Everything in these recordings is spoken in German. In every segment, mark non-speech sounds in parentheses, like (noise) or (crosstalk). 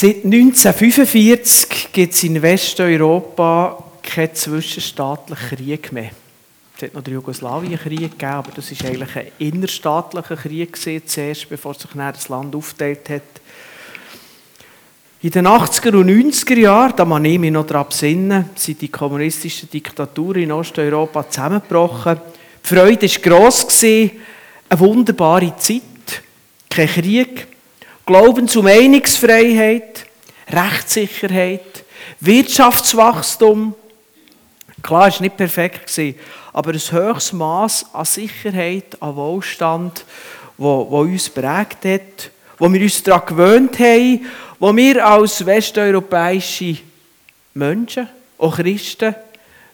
Seit 1945 gibt es in Westeuropa keinen zwischenstaatlichen Krieg mehr. Es hat noch den Jugoslawienkrieg gegeben, aber das war eigentlich ein innerstaatlicher Krieg zuerst, bevor sich das Land aufgeteilt hat. In den 80er und 90er Jahren, da man ich mich noch daran besinnen, sind die kommunistischen Diktaturen in Osteuropa zusammengebrochen. Die Freude war gross, eine wunderbare Zeit, kein Krieg, Glaubens- und Meinungsfreiheit, Rechtssicherheit, Wirtschaftswachstum. Klar, es war nicht perfekt, aber ein höchstes Maß an Sicherheit, an Wohlstand, wo, wo uns prägt hat, wo wir uns daran gewöhnt haben, wo wir als westeuropäische Menschen, auch Christen,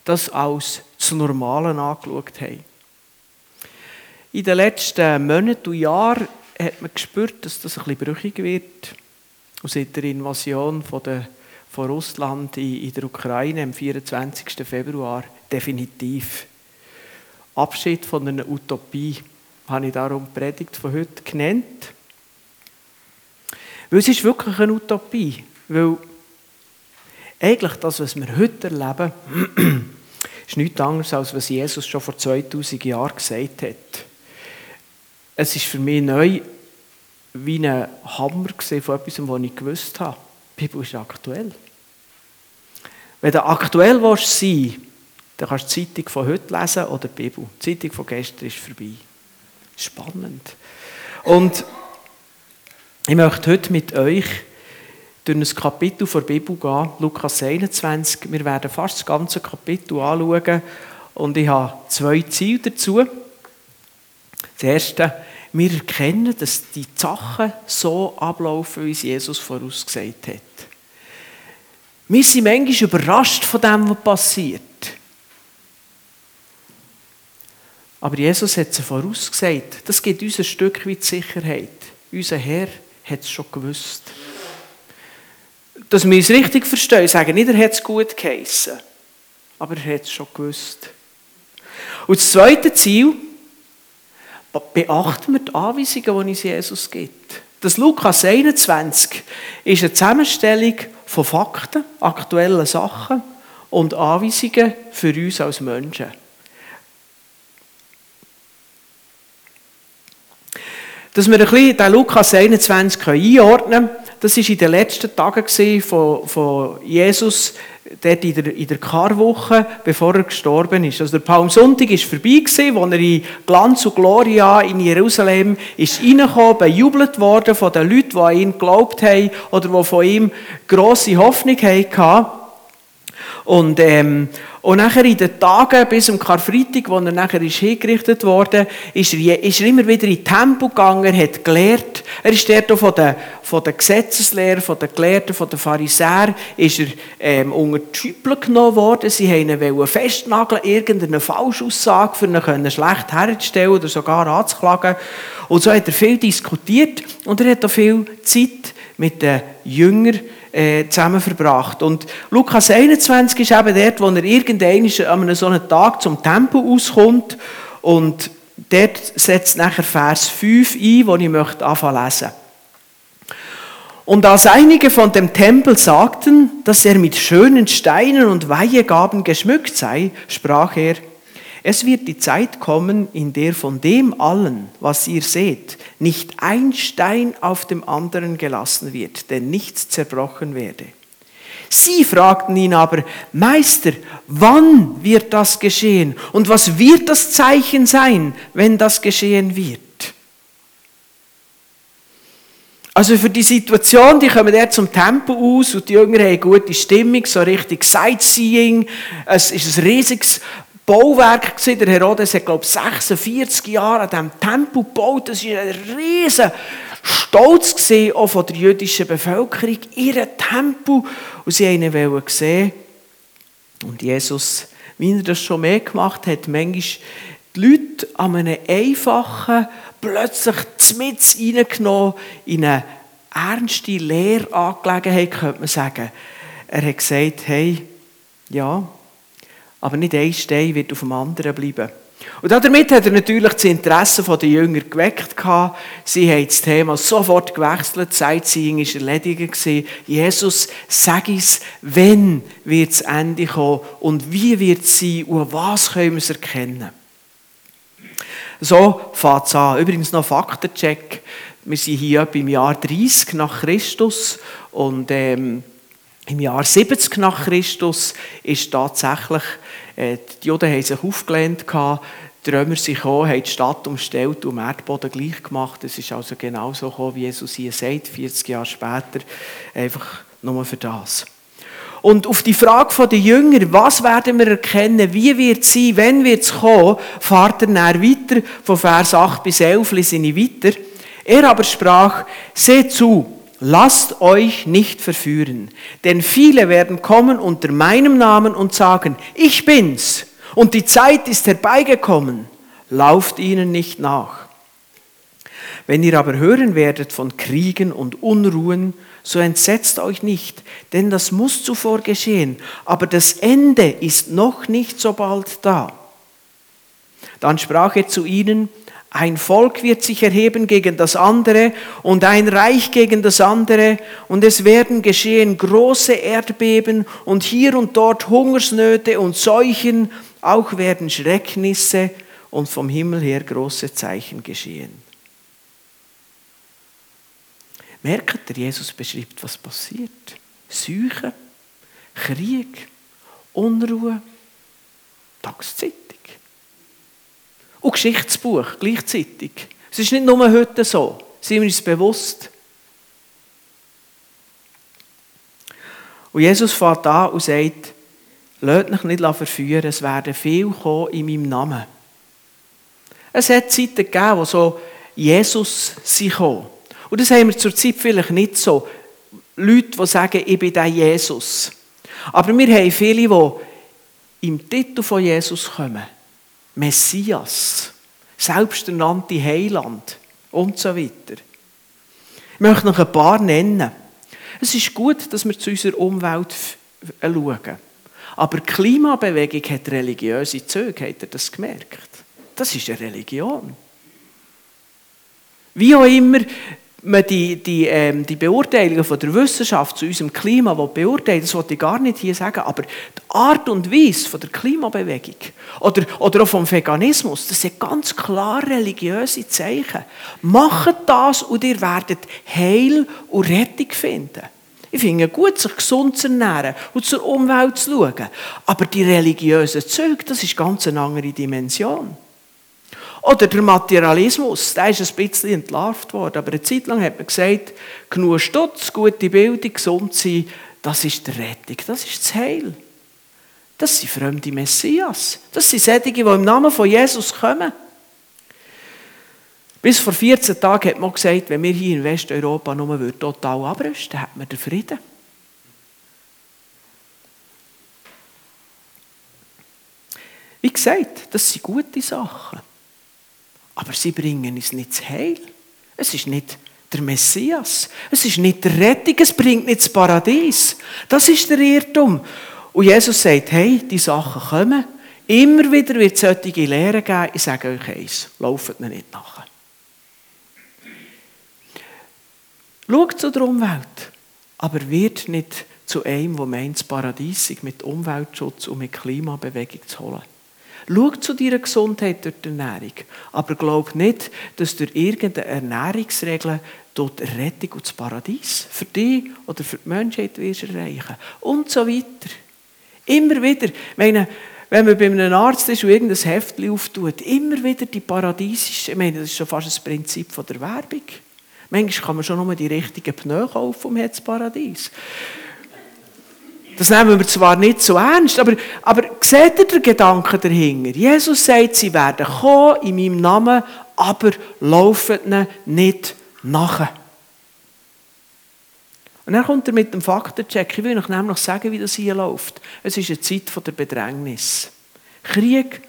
das als das Normale angeschaut haben. In den letzten Monaten und Jahren hat man gespürt, dass das ein bisschen brüchig wird. Und seit der Invasion von, der, von Russland in, in der Ukraine am 24. Februar definitiv. Abschied von einer Utopie habe ich darum die Predigt von heute genannt. Weil es ist wirklich eine Utopie. Weil eigentlich das, was wir heute erleben, (clears throat) ist nichts anderes, als was Jesus schon vor 2000 Jahren gesagt hat es ist für mich neu wie ein Hammer von etwas, was ich gewusst habe. Die Bibel ist aktuell. Wenn du aktuell sein willst, dann kannst du die Zeitung von heute lesen oder die Bibel. Die Zeitung von gestern ist vorbei. Spannend. Und ich möchte heute mit euch durch ein Kapitel der Bibel gehen, Lukas 21. Wir werden fast das ganze Kapitel anschauen und ich habe zwei Ziele dazu. Das erste, wir erkennen, dass die Sachen so ablaufen, wie es Jesus vorausgesagt hat. Wir sind manchmal überrascht von dem, was passiert. Aber Jesus hat es vorausgesagt. Das gibt uns ein Stück weit Sicherheit. Unser Herr hat es schon gewusst. Dass wir es richtig verstehen, sagen nicht, er hat es gut geheissen. Aber er hat es schon gewusst. Und das zweite Ziel, beachten wir die Anweisungen, die uns Jesus gibt. Das Lukas 21 ist eine Zusammenstellung von Fakten, aktuellen Sachen und Anweisungen für uns als Menschen. Dass wir ein bisschen den Lukas 21 einordnen können, das war in den letzten Tagen von, von Jesus, dort in der, in der Karwoche, bevor er gestorben ist. Also der Palmsonntag war vorbei, gewesen, als er in Glanz und Gloria in Jerusalem ist reingekommen, bejubelt worden von den Leuten, die an ihn geglaubt haben oder die von ihm grosse Hoffnung hatten. Und, ähm, und nachher in den Tagen bis zum Karfreitag, wo er nachher ist hingerichtet wurde, ist er, ist er immer wieder in Tempo gegangen, er hat gelehrt. Er ist dort von den, von den Gesetzeslehrer, von den Gelehrten, von den Pharisäern, ist er ähm, unter die Schüppel genommen worden. Sie wollten ihn festnageln, irgendeine Falschaussage, für ihn schlecht herzustellen oder sogar anzuklagen. Und so hat er viel diskutiert und er hat auch viel Zeit mit den Jüngern äh, zusammen verbracht. Und Lukas 21 ist eben dort, wo er irgendwann an einem so einen Tag zum Tempel auskommt und dort setzt nachher Vers 5 ein, wo ich möchte anfangen lesen. Und als einige von dem Tempel sagten, dass er mit schönen Steinen und Weihegaben geschmückt sei, sprach er, es wird die Zeit kommen, in der von dem allen, was ihr seht, nicht ein Stein auf dem anderen gelassen wird, denn nichts zerbrochen werde. Sie fragten ihn aber, Meister, wann wird das geschehen? Und was wird das Zeichen sein, wenn das geschehen wird? Also für die Situation, die kommen der zum Tempel aus und die Jünger haben gute Stimmung, so richtig Sightseeing. Es ist ein riesiges Bauwerk gewesen. Der Herodes hat, glaube ich, 46 Jahre an diesem Tempel gebaut. Das war ein riesen Stolz gewesen, auch von der jüdischen Bevölkerung, ihren Tempel. Und sie wollten ihn sehen. Und Jesus, wie er das schon mehr gemacht hat, manchmal die Leute an einem einfachen, plötzlich mit reingenommen in eine ernste Lehrangelegenheit, könnte man sagen. Er hat gesagt, hey, ja, aber nicht ein Stein wird auf dem anderen bleiben. Und damit hat er natürlich das Interesse der Jünger geweckt. Sie haben das Thema sofort gewechselt. Sightseeing war erledigt. Jesus, sag uns, wann wird das Ende kommen und wie wird es sein und was können wir es erkennen. So fängt es an. Übrigens noch Faktencheck. Wir sind hier im Jahr 30 nach Christus und ähm, im Jahr 70 nach Christus ist tatsächlich, äh, die Juden haben sich aufgelehnt, die Römer sind gekommen, haben die Stadt umstellt und den Erdboden gleich gemacht. Es ist also genau so gekommen, wie Jesus hier sagt, 40 Jahre später, einfach nur für das. Und auf die Frage der Jünger, was werden wir erkennen, wie wird es sein, wenn wird es kommen, fahrt er dann weiter, von Vers 8 bis 11 lese ich weiter. Er aber sprach, seht zu, lasst euch nicht verführen, denn viele werden kommen unter meinem Namen und sagen, ich bin's und die Zeit ist herbeigekommen, lauft ihnen nicht nach. Wenn ihr aber hören werdet von Kriegen und Unruhen, so entsetzt euch nicht, denn das muss zuvor geschehen, aber das Ende ist noch nicht so bald da. Dann sprach er zu ihnen, ein Volk wird sich erheben gegen das andere und ein Reich gegen das andere und es werden geschehen große Erdbeben und hier und dort Hungersnöte und Seuchen auch werden Schrecknisse und vom Himmel her große Zeichen geschehen. Merkt ihr, Jesus beschreibt, was passiert. Seuche, Krieg, Unruhe, Tagszeitung. Und Geschichtsbuch gleichzeitig. Es ist nicht nur heute so, sind wir uns bewusst. Und Jesus fährt an und sagt, Lasst mich nicht verführen, es werden viel kommen in meinem Namen. Es hat Zeiten gegeben, wo so Jesus sie kommen. Und das haben wir zurzeit vielleicht nicht so. Leute, die sagen, ich bin der Jesus. Aber wir haben viele, die im Titel von Jesus kommen. Messias, selbsternannte Heiland und so weiter. Ich möchte noch ein paar nennen. Es ist gut, dass wir zu unserer Umwelt schauen. Aber die Klimabewegung hat religiöse Züge, habt ihr das gemerkt? Das ist eine Religion. Wie auch immer man die, die, ähm, die Beurteilungen von der Wissenschaft zu unserem Klima beurteilt, das wollte ich gar nicht hier sagen, aber die Art und Weise von der Klimabewegung oder, oder auch vom Veganismus, das sind ganz klar religiöse Zeichen. Macht das und ihr werdet Heil und Rettung finden. Ich finde es gut, sich gesund zu ernähren und zur Umwelt zu schauen. Aber die religiösen Züge, das ist ganz eine andere Dimension. Oder der Materialismus, der ist ein bisschen entlarvt worden. Aber eine Zeit lang hat man gesagt, genug Stutz, gute Bildung, gesund sein, das ist die Rettung, das ist das Heil. Das sind fremde Messias. Das sind solche, die im Namen von Jesus kommen. Bis vor 14 Tagen hat man gesagt, wenn wir hier in Westeuropa nur total abrüsten, dann hat man den Frieden. Wie gesagt, das sind gute Sachen. Aber sie bringen uns nicht das Heil. Es ist nicht der Messias. Es ist nicht der Rettung. Es bringt nicht das Paradies. Das ist der Irrtum. Und Jesus sagt, hey, die Sachen kommen. Immer wieder wird es solche Lehren geben. Ich sage euch eins, lauft nicht nachher. Schaut zu der Umwelt, aber wird nicht zu einem, der meint, das Paradies mit Umweltschutz und mit Klimabewegung zu holen. Schaut zu deiner Gesundheit durch die Ernährung, aber glaub nicht, dass durch irgendeine Ernährungsregel dort Rettung und das Paradies für dich oder für die Menschheit wirst erreichen und so weiter. Immer wieder, meine, wenn man bei einem Arzt ist und irgendein Heftchen auftut, immer wieder die paradiesische, ich meine, das ist schon fast das Prinzip der Werbung. Manchmal kann man schon nur die richtigen Pneu kaufen um das Paradies. Das nehmen wir zwar nicht so ernst, aber, aber seht ihr den Gedanken dahinter? Jesus sagt, sie werden kommen in meinem Namen, aber laufen nicht nachher. Und dann kommt er mit dem Faktencheck. Ich will euch nämlich sagen, wie das hier läuft. Es ist eine Zeit der Bedrängnis. Krieg,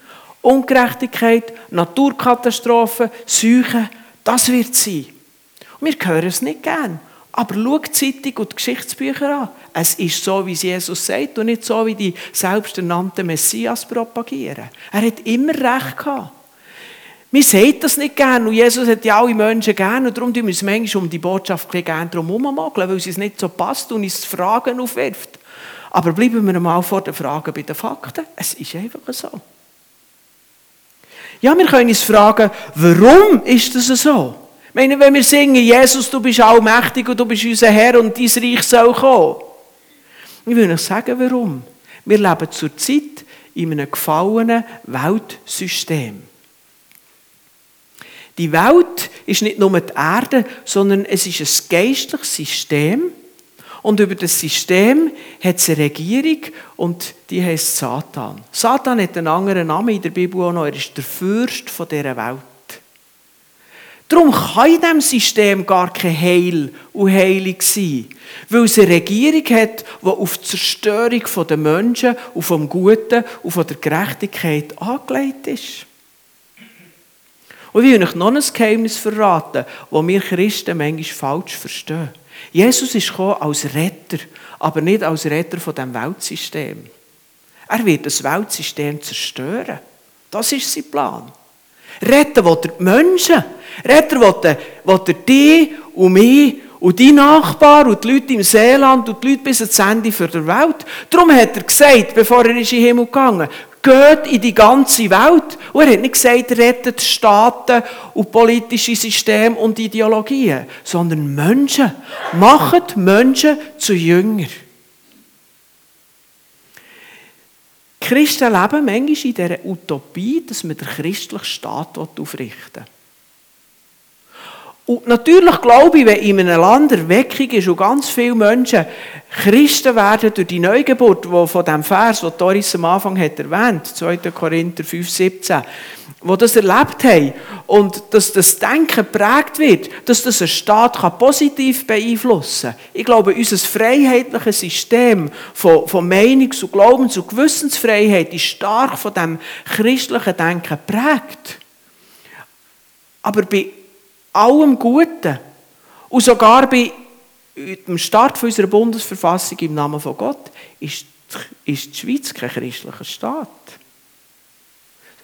Ungerechtigkeit, Naturkatastrophen, Seuchen, das wird sein. Wir hören es nicht gern. Aber schau die Zeitung und die Geschichtsbücher an. Es ist so, wie es Jesus sagt und nicht so, wie die selbsternannten Messias propagieren. Er hat immer Recht gehabt. Wir sehen das nicht gerne und Jesus hat ja alle Menschen gerne und darum tun wir uns manchmal um die Botschaft gerne herummogeln, weil es nicht so passt und uns Fragen aufwirft. Aber bleiben wir mal vor den Fragen bei den Fakten. Es ist einfach so. Ja, wir können uns fragen, warum ist das so? Ich meine, wenn wir singen, Jesus, du bist allmächtig und du bist unser Herr und dein Reich soll kommen. Ich will euch sagen, warum. Wir leben zurzeit in einem gefallenen Weltsystem. Die Welt ist nicht nur die Erde, sondern es ist ein geistliches System. Und über das System hat es eine Regierung und die heißt Satan. Satan hat einen anderen Namen in der Bibel auch noch. Er ist der Fürst dieser Welt. Darum kann in diesem System gar kein Heil und Heilig sein. Weil es eine Regierung hat, die auf die Zerstörung der Menschen, auf dem Guten und von der Gerechtigkeit angelegt ist. Und ich will euch noch ein Geheimnis verraten, das wir Christen manchmal falsch verstehen. Jesus ist gekommen als Retter, aber nicht als Retter von dem Weltsystem. Er wird das Weltsystem zerstören. Das ist sein Plan. Retten will er die Menschen. Retten will er, die und mich und die Nachbarn und die Leute im Seeland und die Leute bis ans Ende der Welt. Darum hat er gesagt, bevor er in den Himmel gegangen geht in die ganze Welt. Und er hat nicht gesagt, rettet Staaten und politische Systeme und Ideologien, sondern Menschen. Macht Menschen zu Jünger. Christen leben manchmal in dieser Utopie, dass man den christlichen Staat aufrichten will. Und natürlich glaube ich, wenn in einem Land Erweckung ist und ganz viele Menschen Christen werden durch die Neugeburt, wo von dem Vers, den Doris am Anfang hat erwähnt, 2. Korinther 5, 17, wo das erlebt haben und dass das Denken prägt wird, dass das einen Staat positiv beeinflussen kann. Ich glaube, unser freiheitliches System von, von Meinungs- und Glaubens- und Gewissensfreiheit ist stark von dem christlichen Denken prägt. Aber bei allem Guten und sogar bei dem Start unserer Bundesverfassung im Namen von Gott ist die Schweiz kein christlicher Staat.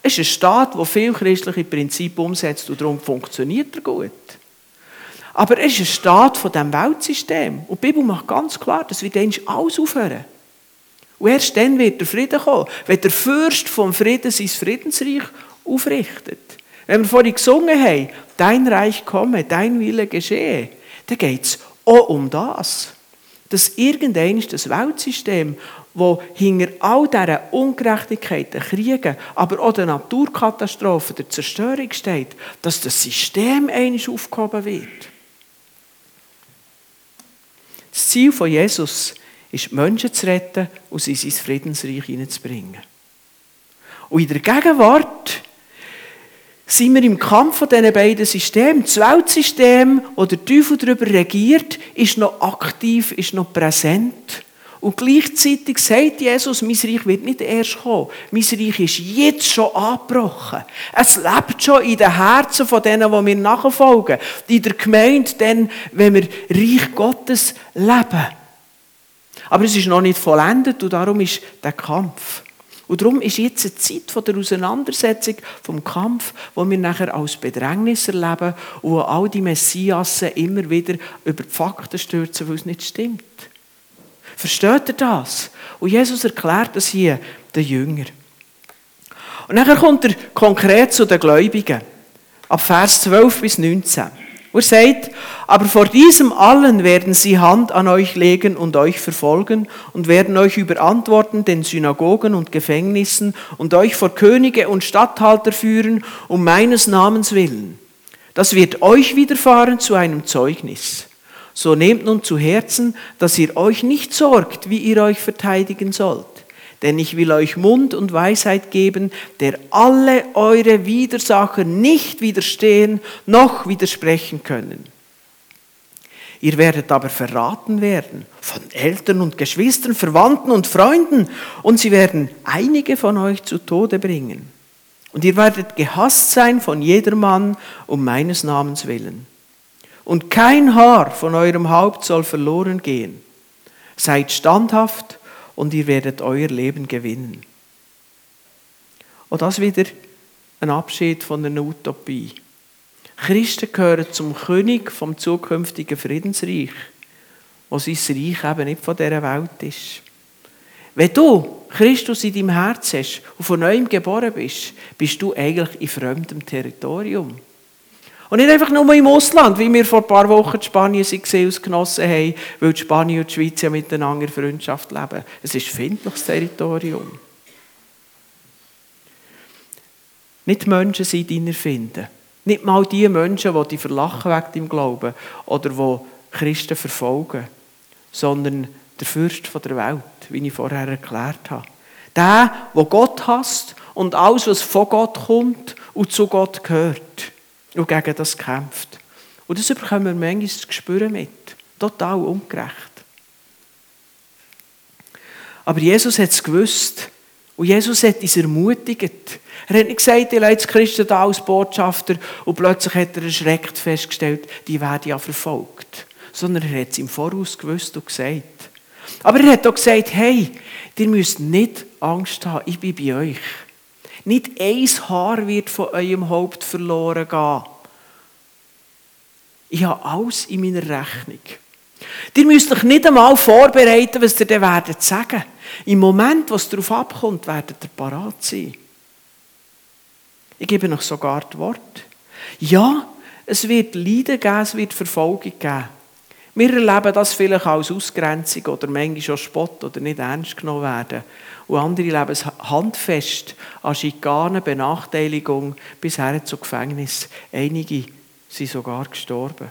Es ist ein Staat, der viele christliche Prinzipien umsetzt und darum funktioniert er gut. Aber es ist ein Staat von diesem Weltsystem. Und die Bibel macht ganz klar, dass wir dann alles aufhören. Und erst dann wird der Frieden kommen, wenn der Fürst vom Frieden sein Friedensreich aufrichtet. Wenn wir vorhin gesungen haben, dein Reich komme, dein Wille geschehe, dann geht es auch um das. Dass irgendein das Weltsystem, wo hinter all diesen Ungerechtigkeiten, Kriegen, aber auch der Naturkatastrophen, der Zerstörung steht, dass das System einmal aufgehoben wird. Das Ziel von Jesus ist, Menschen zu retten und sie in sein Friedensreich hineinzubringen. Und in der Gegenwart sind wir im Kampf von diesen beiden Systemen. Das Weltsystem, wo der Teufel darüber regiert, ist noch aktiv, ist noch präsent. Und gleichzeitig sagt Jesus, mein Reich wird nicht erst kommen. Mein Reich ist jetzt schon angebrochen. Es lebt schon in den Herzen von denen, die mir nachfolgen. In der Gemeinde, dann, wenn wir Reich Gottes leben. Aber es ist noch nicht vollendet und darum ist der Kampf. Und darum ist jetzt eine Zeit von der Auseinandersetzung, vom Kampf, wo wir nachher als Bedrängnis erleben und wo all die Messiassen immer wieder über die Fakten stürzen, weil es nicht stimmt. Versteht ihr das? Und Jesus erklärt das hier den Jüngern. Und nachher kommt er konkret zu den Gläubigen. Ab Vers 12 bis 19. Wo er sagt, aber vor diesem allen werden sie Hand an euch legen und euch verfolgen und werden euch überantworten den Synagogen und Gefängnissen und euch vor Könige und Statthalter führen, um meines Namens willen. Das wird euch widerfahren zu einem Zeugnis. So nehmt nun zu Herzen, dass ihr euch nicht sorgt, wie ihr euch verteidigen sollt denn ich will euch Mund und Weisheit geben, der alle eure Widersacher nicht widerstehen noch widersprechen können. Ihr werdet aber verraten werden von Eltern und Geschwistern, Verwandten und Freunden, und sie werden einige von euch zu Tode bringen. Und ihr werdet gehasst sein von jedermann um meines Namens willen. Und kein Haar von eurem Haupt soll verloren gehen. Seid standhaft und ihr werdet euer Leben gewinnen. Und das wieder ein Abschied von einer Utopie. Christen gehören zum König vom zukünftigen Friedensreich, wo sein Reich eben nicht von dieser Welt ist. Wenn du Christus in deinem Herz hast und von neuem geboren bist, bist du eigentlich in fremdem Territorium. Und nicht einfach nur im Ausland, wie wir vor ein paar Wochen in Spanien waren, haben, weil die Spanier und die Schweiz ja miteinander in Freundschaft leben. Es ist findliches Territorium. Nicht Menschen sind deiner finden. Nicht mal die Menschen, die dich verlachen wegen deinem Glauben oder die Christen verfolgen, sondern der Fürst der Welt, wie ich vorher erklärt habe. Der, der Gott hasst und alles, was von Gott kommt und zu Gott gehört und gegen das kämpft. Und das bekommen wir manchmal zu spüren mit. Total ungerecht. Aber Jesus hat es gewusst. Und Jesus hat uns ermutigt. Er hat nicht gesagt, ich lasse Christen da als Botschafter und plötzlich hat er erschreckt festgestellt, die werden ja verfolgt. Sondern er hat es im Voraus gewusst und gesagt. Aber er hat auch gesagt, hey, ihr müsst nicht Angst haben, ich bin bei euch. Nicht ein Haar wird von eurem Haupt verloren gehen. Ich habe alles in meiner Rechnung. Ihr müsst euch nicht einmal vorbereiten, was ihr dann werdet sagen. Im Moment, wo es darauf abkommt, werdet ihr parat sein. Ich gebe euch sogar das Wort. Ja, es wird Leiden geben, es wird Verfolgung geben. Wir erleben das vielleicht als Ausgrenzung oder manchmal auch Spott oder nicht ernst genommen werden. Und andere leben es handfest an Schikanen, Benachteiligung bis hin zu Gefängnis. Einige sind sogar gestorben.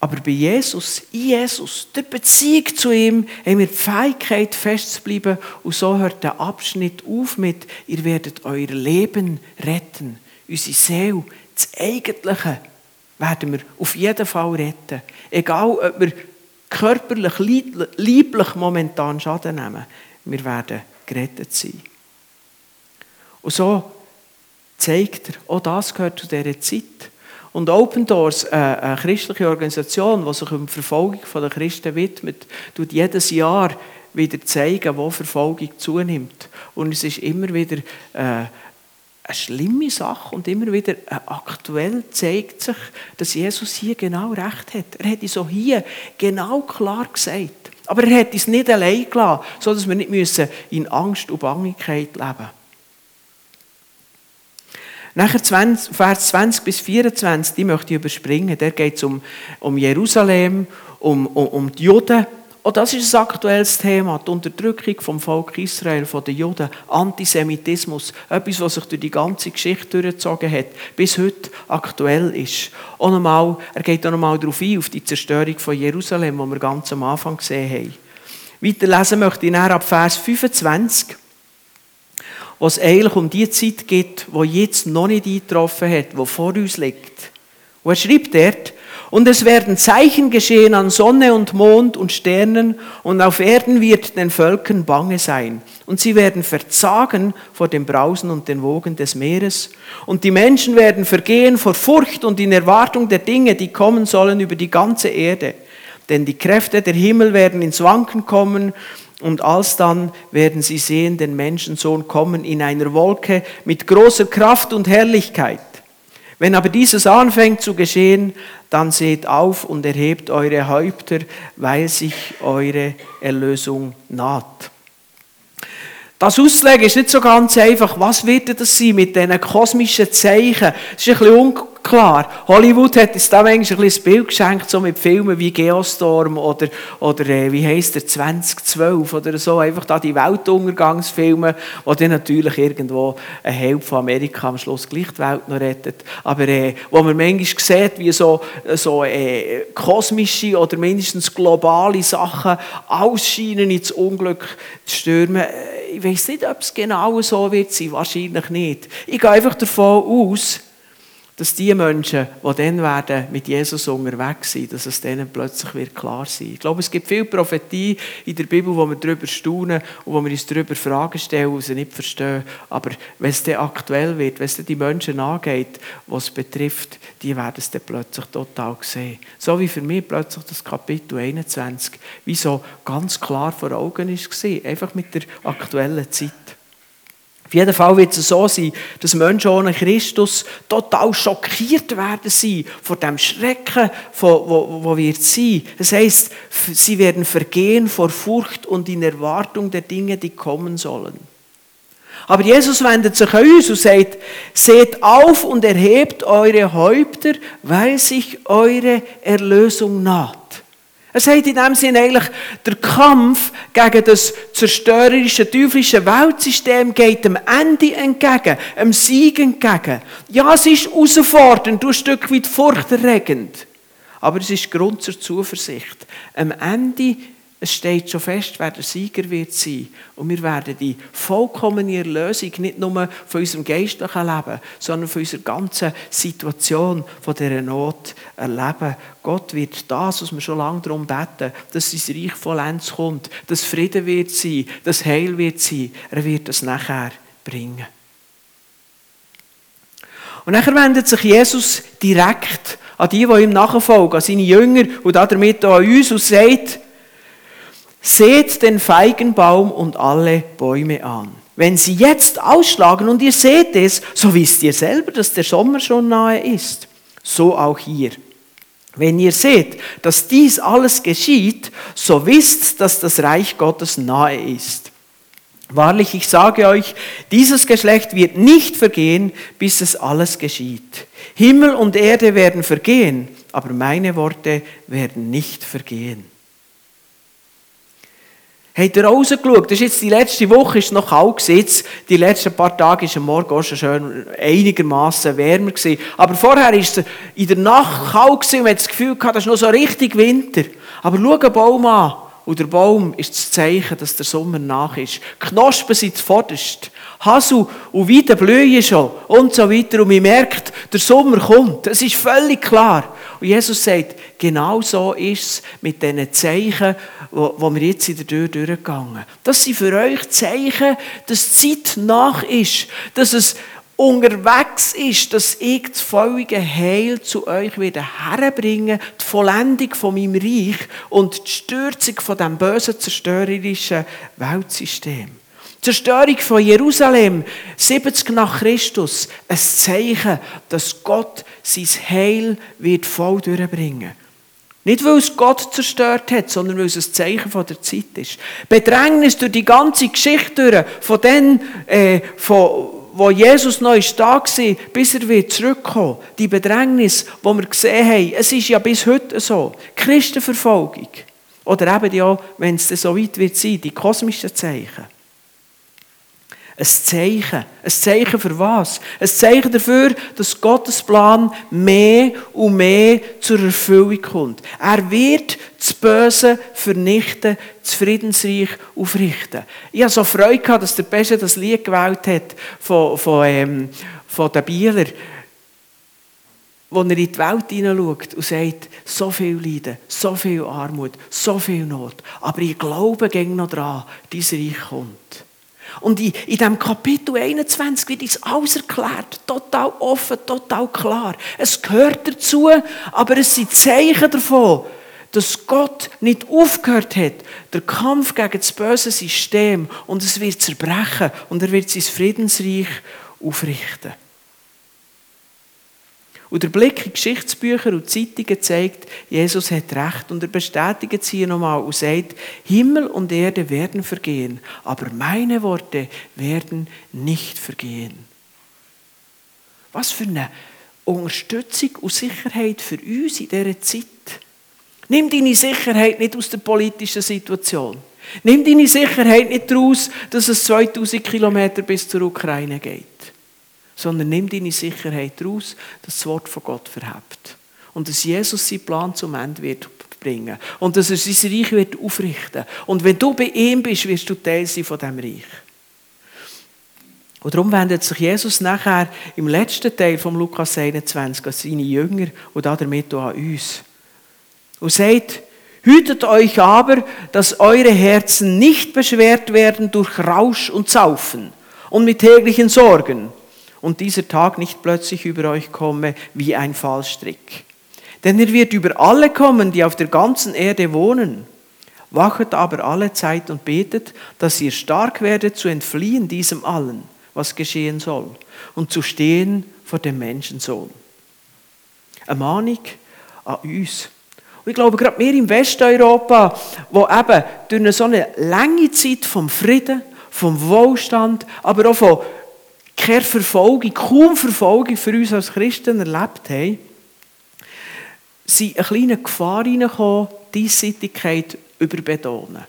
Aber bei Jesus, in Jesus, der Beziehung zu ihm, haben wir die Fähigkeit festzubleiben und so hört der Abschnitt auf mit, ihr werdet euer Leben retten, unsere Seele, das Eigentliche werden wir auf jeden Fall retten. Egal, ob wir körperlich, lieblich momentan Schaden nehmen, wir werden gerettet sein. Und so zeigt er, auch das gehört zu dieser Zeit. Und Open Doors, eine christliche Organisation, die sich um die Verfolgung der Christen widmet, tut jedes Jahr wieder zeigen, wo Verfolgung zunimmt. Und es ist immer wieder äh, eine schlimme Sache und immer wieder äh, aktuell zeigt sich, dass Jesus hier genau recht hat. Er hat es auch hier genau klar gesagt. Aber er hat es nicht allein gelassen, sodass wir nicht in Angst und Bangigkeit leben müssen. Nachher 20, Vers 20 bis 24, die möchte ich überspringen. Da geht es um, um Jerusalem, um, um, um die Juden auch das ist ein aktuelles Thema, die Unterdrückung vom Volk Israel, von den Juden, Antisemitismus, etwas, was sich durch die ganze Geschichte durchgezogen hat, bis heute aktuell ist. Auch nochmal, er geht auch nochmal darauf ein, auf die Zerstörung von Jerusalem, die wir ganz am Anfang gesehen haben. Weiter lesen möchte ich nachher ab Vers 25, wo es eigentlich um die Zeit geht, wo jetzt noch nicht eingetroffen hat, wo vor uns liegt. Und er schreibt dort, und es werden Zeichen geschehen an Sonne und Mond und Sternen, und auf Erden wird den Völkern bange sein. Und sie werden verzagen vor dem Brausen und den Wogen des Meeres. Und die Menschen werden vergehen vor Furcht und in Erwartung der Dinge, die kommen sollen über die ganze Erde. Denn die Kräfte der Himmel werden ins Wanken kommen, und alsdann werden sie sehen den Menschensohn kommen in einer Wolke mit großer Kraft und Herrlichkeit. Wenn aber dieses anfängt zu geschehen, dann seht auf und erhebt eure Häupter, weil sich eure Erlösung naht. Das auszulegen ist nicht so ganz einfach. Was wird das sein mit diesen kosmischen Zeichen? Es ist ein bisschen klar. Hollywood hat uns da manchmal ein, Bild geschenkt, so mit Filmen wie Geostorm oder, oder äh, wie heisst der, 2012 oder so, einfach da die Weltuntergangsfilme, wo dann natürlich irgendwo ein Held von Amerika am Schluss gleich die Welt noch rettet. Aber äh, wo man manchmal sieht, wie so, so äh, kosmische oder mindestens globale Sachen ausscheinen ins Unglück zu stürmen. Ich weiß nicht, ob es genau so wird sein, wahrscheinlich nicht. Ich gehe einfach davon aus, dass die Menschen, die dann werden mit Jesus unterwegs sind, dass es denen plötzlich wird klar sein. Ich glaube, es gibt viel Prophetie in der Bibel, wo wir darüber staunen und wo wir uns darüber Fragen stellen und sie nicht verstehen. Aber wenn es dann aktuell wird, wenn es dann die Menschen angeht, was es betrifft, die werden es dann plötzlich total sehen. So wie für mich plötzlich das Kapitel 21, wie so ganz klar vor Augen ist, einfach mit der aktuellen Zeit. Auf jeden Fall wird es so sein, dass Menschen ohne Christus total schockiert werden sein vor dem Schrecken, wo, wo wird sein. Das heißt, sie werden vergehen vor Furcht und in Erwartung der Dinge, die kommen sollen. Aber Jesus wendet sich an uns und sagt, seht auf und erhebt eure Häupter, weil sich eure Erlösung naht. Er sagt in dem Sinne eigentlich, der Kampf gegen das zerstörerische, teuflische Weltsystem geht dem Ende entgegen, dem Sieg entgegen. Ja, es ist herausfordernd, du ein Stück weit furchterregend. Aber es ist Grund zur Zuversicht. Am Ende es steht schon fest, wer der Sieger wird sein. Und wir werden die vollkommene Erlösung nicht nur von unserem geistlichen Leben, sondern von unserer ganzen Situation, von dieser Not erleben. Gott wird das, was wir schon lange darum beten, dass sein Reich vollends kommt, dass Frieden wird sein, dass Heil wird sein. Er wird das nachher bringen. Und nachher wendet sich Jesus direkt an die, die ihm nachfolgen, an seine Jünger und damit auch an uns und sagt, Seht den Feigenbaum und alle Bäume an. Wenn sie jetzt ausschlagen und ihr seht es, so wisst ihr selber, dass der Sommer schon nahe ist. So auch hier. Wenn ihr seht, dass dies alles geschieht, so wisst, dass das Reich Gottes nahe ist. Wahrlich, ich sage euch, dieses Geschlecht wird nicht vergehen, bis es alles geschieht. Himmel und Erde werden vergehen, aber meine Worte werden nicht vergehen. Habt ihr rausgeschaut? Das ist jetzt die letzte Woche, ist noch kalt gewesen. Die letzten paar Tage ist am Morgen auch schon schön einigermaßen wärmer gewesen. Aber vorher ist es in der Nacht kalt gewesen und man das Gefühl gehabt, das ist noch so richtig Winter. Aber schau einen Baum an. Und der Baum ist das Zeichen, dass der Sommer nach ist. Knospen sind zuvorderst. Hasu und Weiden blühen schon und so weiter. Und man merkt, der Sommer kommt. Es ist völlig klar. Und Jesus sagt, genau so ist es mit diesen Zeichen, wo, wo wir jetzt in der Tür durchgegangen Das sind für euch Zeichen, dass die Zeit nach ist, dass es unterwegs ist, dass ich das völlige Heil zu euch wieder herbringe, die Vollendung von meinem Reich und die Stürzung von dem bösen, zerstörerischen Weltsystem. Zerstörung von Jerusalem, 70 nach Christus, ein Zeichen, dass Gott sein Heil wird voll durchbringen nicht, weil es Gott zerstört hat, sondern weil es ein Zeichen von der Zeit ist. Bedrängnis durch die ganze Geschichte durch, von denen, äh, von, wo Jesus noch ist da war, bis er wieder zurückkommt. Die Bedrängnis, die wir gesehen haben, es ist ja bis heute so. Christenverfolgung. Oder eben ja, wenn es so weit wird sein, die kosmischen Zeichen. Ein Zeichen. Ein Zeichen für was? Ein Zeichen dafür, dass Gottes Plan mehr und mehr zur Erfüllung kommt. Er wird das Böse vernichten, das Friedensreich aufrichten. Ich habe so Freude dass der Beste das Lied gewählt hat von, von, ähm, von den Bieler, wo er in die Welt hineinschaut und sagt, so viel Leiden, so viel Armut, so viel Not. Aber ich glaube gegen noch dran, dieses Reich kommt. Und in, in diesem Kapitel 21 wird uns alles erklärt. Total offen, total klar. Es gehört dazu, aber es sind Zeichen davon, dass Gott nicht aufgehört hat, der Kampf gegen das böse System und es wird zerbrechen und er wird sein Friedensreich aufrichten. Und der Blick in Geschichtsbücher und Zeitungen zeigt, Jesus hat recht. Und er bestätigt es hier nochmal und sagt, Himmel und Erde werden vergehen, aber meine Worte werden nicht vergehen. Was für eine Unterstützung und Sicherheit für uns in dieser Zeit. Nimm deine Sicherheit nicht aus der politischen Situation. Nimm deine Sicherheit nicht daraus, dass es 2000 Kilometer bis zur Ukraine geht sondern nimm deine Sicherheit daraus, dass das Wort von Gott verhebt. Und dass Jesus seinen Plan zum Ende wird bringen. Und dass er sein Reich wird aufrichten. Und wenn du bei ihm bist, wirst du Teil sein von diesem Reich. Und darum wendet sich Jesus nachher im letzten Teil vom Lukas 21 an seine Jünger und damit auch an uns. Und sagt, hütet euch aber, dass eure Herzen nicht beschwert werden durch Rausch und Saufen und mit täglichen Sorgen und dieser Tag nicht plötzlich über euch komme wie ein Fallstrick. Denn er wird über alle kommen, die auf der ganzen Erde wohnen. Wachet aber alle Zeit und betet, dass ihr stark werdet zu entfliehen diesem allen was geschehen soll und zu stehen vor dem Menschensohn. Eine Mahnung an uns. Und ich glaube, gerade wir im Westeuropa, wo eben durch eine so eine lange Zeit vom Frieden, vom Wohlstand, aber auch von keine Verfolgung, kaum Verfolgung für uns als Christen erlebt haben, sind eine kleine Gefahr hineingekommen, Diesseitigkeit überbetonen.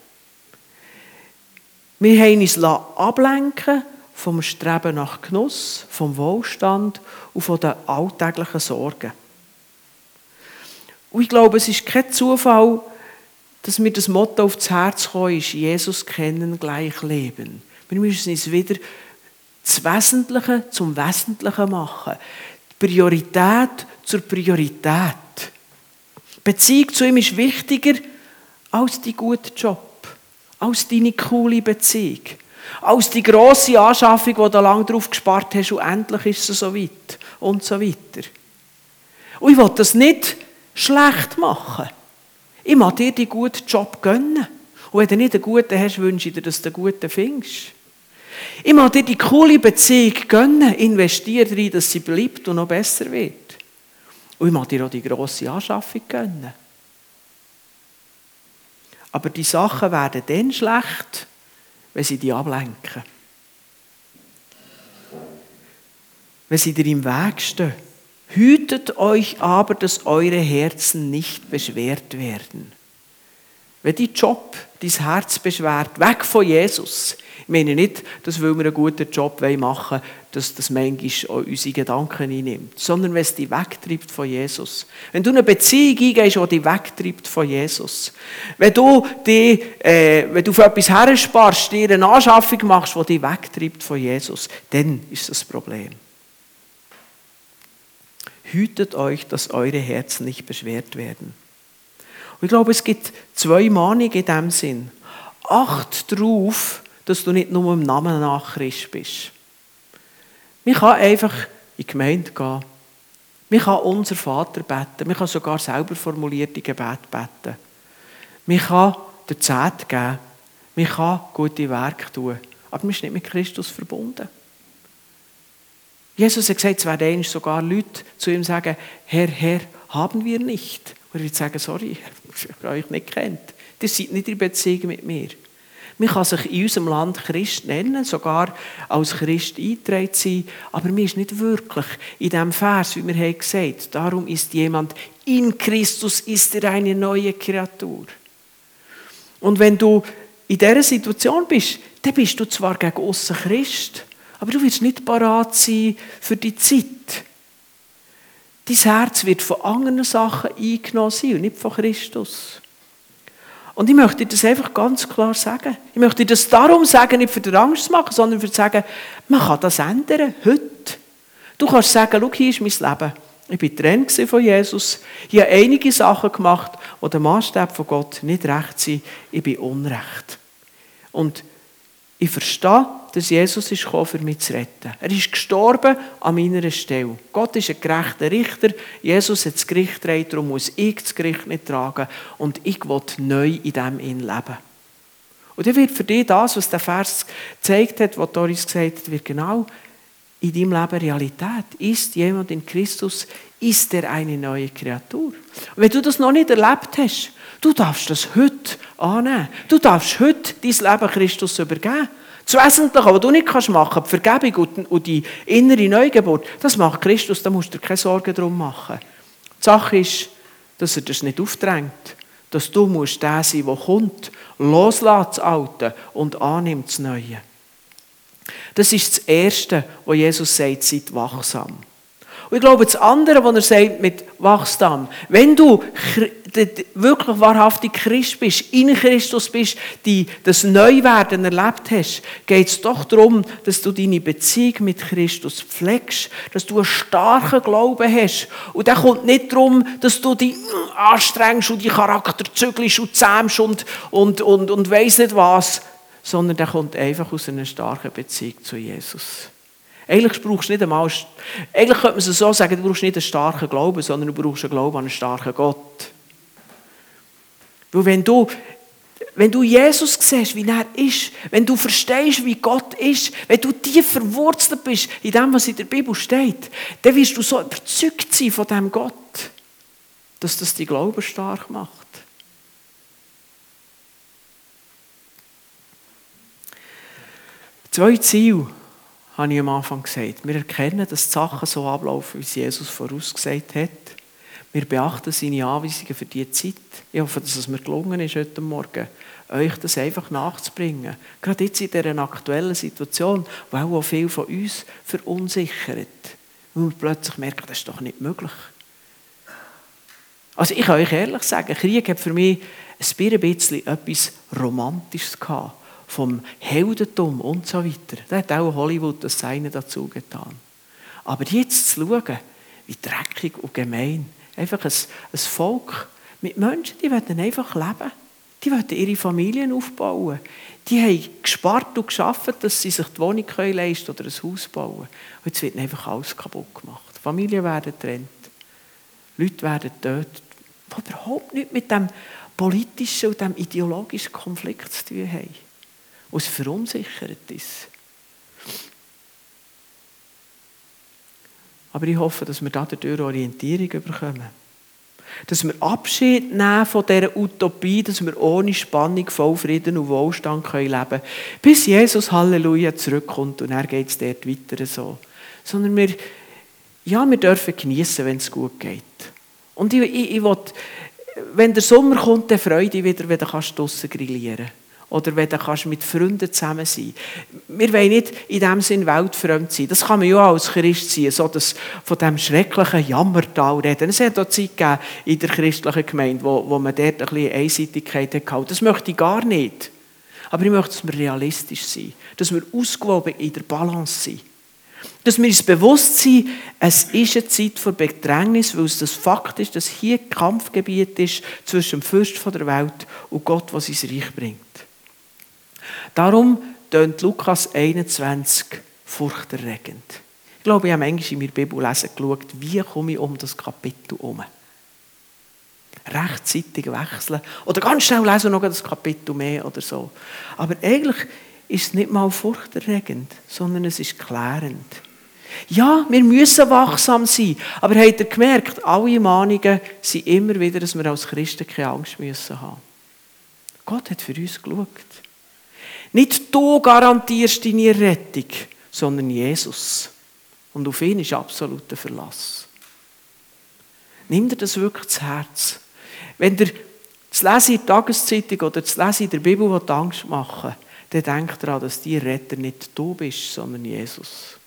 Wir haben uns ablenken vom Streben nach Genuss, vom Wohlstand und von den alltäglichen Sorgen. Und ich glaube, es ist kein Zufall, dass mir das Motto aufs Herz gekommen ist, Jesus kennen, gleich leben. Wir müssen es wieder das Wesentliche zum Wesentlichen machen. Die Priorität zur Priorität. Die Beziehung zu ihm ist wichtiger als die gute Job, als deine coole Beziehung als die grosse Anschaffung, die du lange drauf gespart hast und endlich ist es so weit und so weiter. Und ich will das nicht schlecht machen. Ich mag dir den guten Job gönnen. Und wenn du nicht einen guten hast, wünsche ich dir, dass du einen guten findest. Ich mag dir die coole Beziehung gönnen, investiere darin, dass sie bleibt und noch besser wird. Und ich mag dir auch die grosse Anschaffung gönnen. Aber die Sachen werden dann schlecht, wenn sie dich ablenken. Wenn sie dir im Weg stehen. Hütet euch aber, dass eure Herzen nicht beschwert werden. Wenn dein Job dein Herz beschwert, weg von Jesus. Ich meine nicht, dass wir einen guten Job machen wollen, dass das manchmal auch unsere Gedanken einnimmt, sondern wenn es dich wegtreibt von Jesus. Wenn du eine Beziehung eingehst, die dich wegtreibt von Jesus. Wenn du, die, äh, wenn du für etwas hersparst, dir eine Anschaffung machst, die dich wegtreibt von Jesus, dann ist das Problem. Hütet euch, dass eure Herzen nicht beschwert werden. Und ich glaube, es gibt zwei Mahnungen in diesem Sinn. Acht darauf, dass du nicht nur im Namen nach Christ bist. Man kann einfach in die Gemeinde gehen. Man kann unser Vater beten. Man kann sogar selber formulierte Gebete beten. Man kann den Zehnt geben. Man kann gute Werke tun. Aber man ist nicht mit Christus verbunden. Jesus hat gesagt, es werden sogar Leute zu ihm sagen, Herr, Herr, haben wir nicht. Und er wird sagen, sorry, (laughs) ich habe euch nicht kennt. Ihr seid nicht in Beziehung mit mir. Man kann sich in unserem Land Christ nennen, sogar als Christ eingetragen sein, aber mir ist nicht wirklich in dem Vers, wie wir haben gesagt, darum ist jemand in Christus ist er eine neue Kreatur. Und wenn du in dieser Situation bist, dann bist du zwar gegen aussen Christ, aber du wirst nicht parat sein für die Zeit. Dein Herz wird von anderen Sachen eingenommen sein und nicht von Christus. Und ich möchte dir das einfach ganz klar sagen. Ich möchte dir das darum sagen, nicht für die Angst zu machen, sondern für zu sagen, man kann das ändern, heute. Du kannst sagen, schau, hier ist mein Leben. Ich war Trainer von Jesus. Ich habe einige Sachen gemacht, die der Maßstab von Gott nicht recht sind. Ich bin unrecht. Und ich verstehe, dass Jesus ist gekommen, für mich zu retten. Er ist gestorben an meiner Stelle. Gott ist ein gerechter Richter. Jesus hat das Gericht getragen, darum muss ich das Gericht nicht tragen. Und ich will neu in dem ihn leben. Und dann wird für dich das, was der Vers gezeigt hat, was Doris gesagt hat, wird genau in deinem Leben Realität. Ist jemand in Christus, ist er eine neue Kreatur. Und wenn du das noch nicht erlebt hast, du darfst das heute annehmen. Du darfst heute dein Leben Christus übergeben. Das Wesentliche, was du nicht machen kannst, die Vergebung und die innere Neugeburt, das macht Christus, da musst du dir keine Sorgen darum machen. Die Sache ist, dass er das nicht aufdrängt, dass du musst der sein, der kommt, loslässt das Alte und annimmt das Neue. Das ist das Erste, was Jesus sagt, seid wachsam. Und ich glaube, das andere, was er sagt mit wachsam, wenn du wirklich wahrhaftig Christ bist, in Christus bist, die das Neuwerden erlebt hast, geht es doch darum, dass du deine Beziehung mit Christus pflegst, dass du einen starken Glauben hast. Und dann kommt nicht darum, dass du dich anstrengst und die Charakter zügelst und zähmst und, und, und, und weiss nicht was, sondern der kommt einfach aus einer starken Beziehung zu Jesus. Eigentlich brauchst du nicht einmal, eigentlich könnte man es so sagen, du brauchst nicht einen starken Glauben, sondern du brauchst einen Glauben an einen starken Gott. Weil wenn du, wenn du Jesus siehst, wie er ist, wenn du verstehst, wie Gott ist, wenn du tief verwurzelt bist in dem, was in der Bibel steht, dann wirst du so überzeugt sein von diesem Gott, dass das die Glauben stark macht. Zwei Ziele habe ich am Anfang gesagt. Wir erkennen, dass die Sachen so ablaufen, wie es Jesus vorausgesagt hat. Wir beachten seine Anweisungen für diese Zeit. Ich hoffe, dass es mir gelungen ist, heute Morgen euch das einfach nachzubringen. Gerade jetzt in dieser aktuellen Situation, wo auch viele von uns verunsichert. Weil wir plötzlich merken, das ist doch nicht möglich. Also ich kann euch ehrlich sagen, Krieg hat für mich ein bisschen etwas Romantisches gehabt vom Heldentum und so weiter. Da hat auch Hollywood das Seine dazu getan. Aber jetzt zu schauen, wie dreckig und gemein, einfach ein, ein Volk mit Menschen, die wollen einfach leben. Die wollen ihre Familien aufbauen. Die haben gespart und geschafft, dass sie sich die Wohnung leisten können oder ein Haus bauen. Und jetzt wird einfach alles kaputt gemacht. Familien werden getrennt. Leute werden tötet, die überhaupt nichts mit dem politischen und dem ideologischen Konflikt zu tun haben und es verunsichert ist. Aber ich hoffe, dass wir dadurch Orientierung bekommen. Dass wir Abschied nehmen von dieser Utopie, dass wir ohne Spannung, voll Frieden und Wohlstand leben können. Bis Jesus, Halleluja, zurückkommt und er geht es dort weiter so. Sondern wir, ja, wir dürfen genießen, wenn es gut geht. Und ich, ich, ich will, wenn der Sommer kommt, dann freue ich wieder, wenn du draussen grillieren kannst. Oder wenn du kannst mit Freunden zusammen sein Wir wollen nicht in dem Sinn weltfremd sein. Das kann man ja auch als Christ sein, so das, von dem schrecklichen Jammertal reden. Es hat auch Zeit gegeben in der christlichen Gemeinde, wo, wo man dort ein bisschen Einseitigkeit hat. Das möchte ich gar nicht. Aber ich möchte, dass wir realistisch sind. Dass wir ausgewogen in der Balance sind. Dass wir uns bewusst sind, es ist eine Zeit für Bedrängnis, weil es das Fakt ist, dass hier Kampfgebiet ist zwischen dem Fürst der Welt und Gott, was sein Reich bringt. Darum tönt Lukas 21 furchterregend. Ich glaube, ich habe manchmal in meiner Bibel lesen geschaut, wie komme ich um das Kapitel herum. Rechtzeitig wechseln oder ganz schnell lesen noch das Kapitel mehr oder so. Aber eigentlich ist es nicht mal furchterregend, sondern es ist klärend. Ja, wir müssen wachsam sein, aber habt ihr gemerkt, alle Mahnungen sind immer wieder, dass wir als Christen keine Angst müssen haben. Gott hat für uns geschaut. Nicht du garantierst deine Rettung, sondern Jesus. Und auf ihn ist absoluter Verlass. Nimm dir das wirklich zu Herz. Wenn dir das Lesen in der Tageszeitung oder das Lesen in der Bibel Angst machen dann denk daran, dass die Retter nicht du bist, sondern Jesus.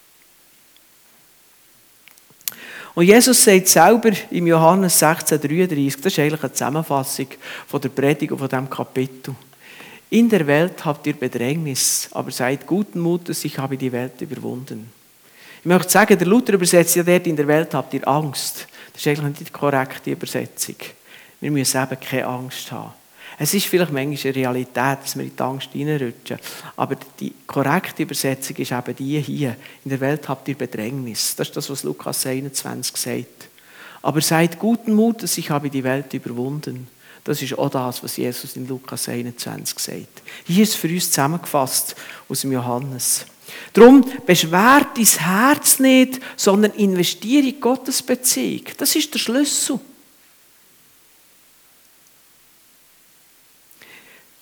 Und Jesus sagt selber im Johannes 16,33, das ist eigentlich eine Zusammenfassung von der Predigt und von diesem Kapitel. In der Welt habt ihr Bedrängnis, aber seid guten Mutes, ich habe die Welt überwunden. Ich möchte sagen, der Luther übersetzt ja dort, in der Welt habt ihr Angst. Das ist eigentlich nicht die korrekte Übersetzung. Wir müssen eben keine Angst haben. Es ist vielleicht manchmal eine Realität, dass wir in die Angst hineinrutschen. Aber die korrekte Übersetzung ist eben die hier. In der Welt habt ihr Bedrängnis. Das ist das, was Lukas 21 sagt. Aber seid guten Mutes, ich habe die Welt überwunden. Das ist auch das, was Jesus in Lukas 21 sagt. Hier ist für uns zusammengefasst aus dem Johannes. Darum beschwer dein Herz nicht, sondern investiere in Gottes Beziehung. Das ist der Schlüssel.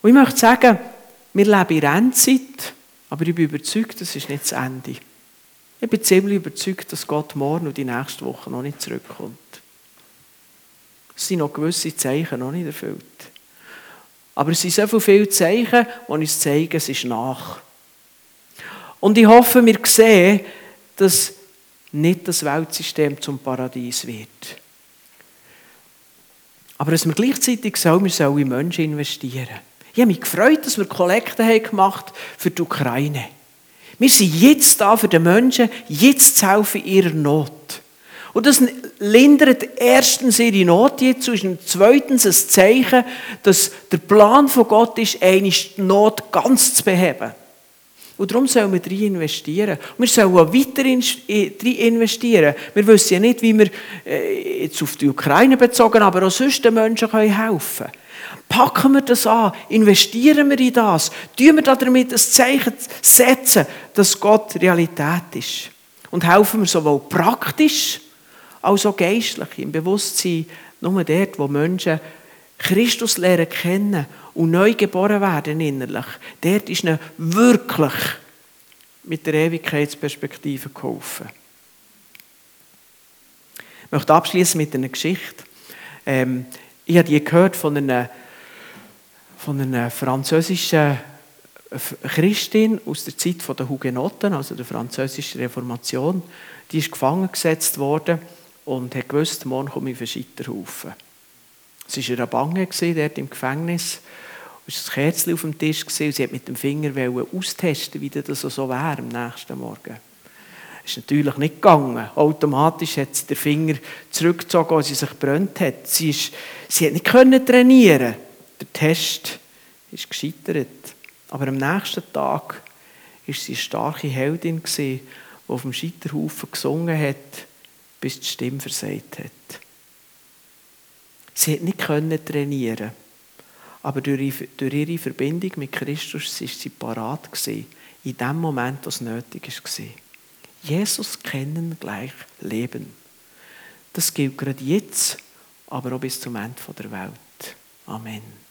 Und ich möchte sagen, wir leben in Endzeit, aber ich bin überzeugt, das ist nicht das Ende. Ich bin ziemlich überzeugt, dass Gott morgen und die nächste Woche noch nicht zurückkommt. Es sind noch gewisse Zeichen noch nicht erfüllt. Aber es sind so viele Zeichen, die uns zeigen, es ist nach. Und ich hoffe, wir sehen, dass nicht das Weltsystem zum Paradies wird. Aber dass wir gleichzeitig sagen, wir sollen in Menschen investieren. Ich habe mich gefreut, dass wir Kollekte haben gemacht für die Ukraine. Wir sind jetzt da für die Menschen, jetzt zu helfen ihrer Not. Und das lindert erstens ihre Not jetzt und zweitens ein Zeichen, dass der Plan von Gott ist, eine Not ganz zu beheben. Und darum sollen wir rein investieren. Wir sollen auch weiter investieren. Wir wissen ja nicht, wie wir äh, jetzt auf die Ukraine bezogen, aber auch sonst den Menschen helfen können. Packen wir das an, investieren wir in das, tun wir damit ein Zeichen setzen, dass Gott Realität ist. Und helfen wir sowohl praktisch als auch geistlich, im Bewusstsein, nur dort, wo Menschen Christus lernen kennen und neu geboren werden innerlich, dort ist ihnen wirklich mit der Ewigkeitsperspektive geholfen. Ich möchte abschließen mit einer Geschichte. Ähm, ich habe die gehört von einer, von einer französischen Christin aus der Zeit der Hugenotten, also der französischen Reformation. Die ist gefangen gesetzt worden und hat gewusst, morgen komme ich auf den Scheiterhaufen. Es war eine Bange dort im Gefängnis. Es war ein Kerzchen auf dem Tisch und sie hat mit dem Finger austesten, wie das so wäre am nächsten Morgen. Das ist natürlich nicht gegangen. Automatisch hat sie den Finger zurückgezogen, als sie sich gebrannt hat. Sie, ist, sie hat nicht können trainieren. Der Test ist gescheitert. Aber am nächsten Tag war sie eine starke Heldin, die auf dem Scheiterhaufen gesungen hat, bis die Stimme versagt hat. Sie hat nicht können trainieren, aber durch ihre Verbindung mit Christus ist sie parat in dem Moment, was nötig war. Jesus kennen gleich Leben. Das gilt gerade jetzt, aber auch bis zum Ende der Welt. Amen.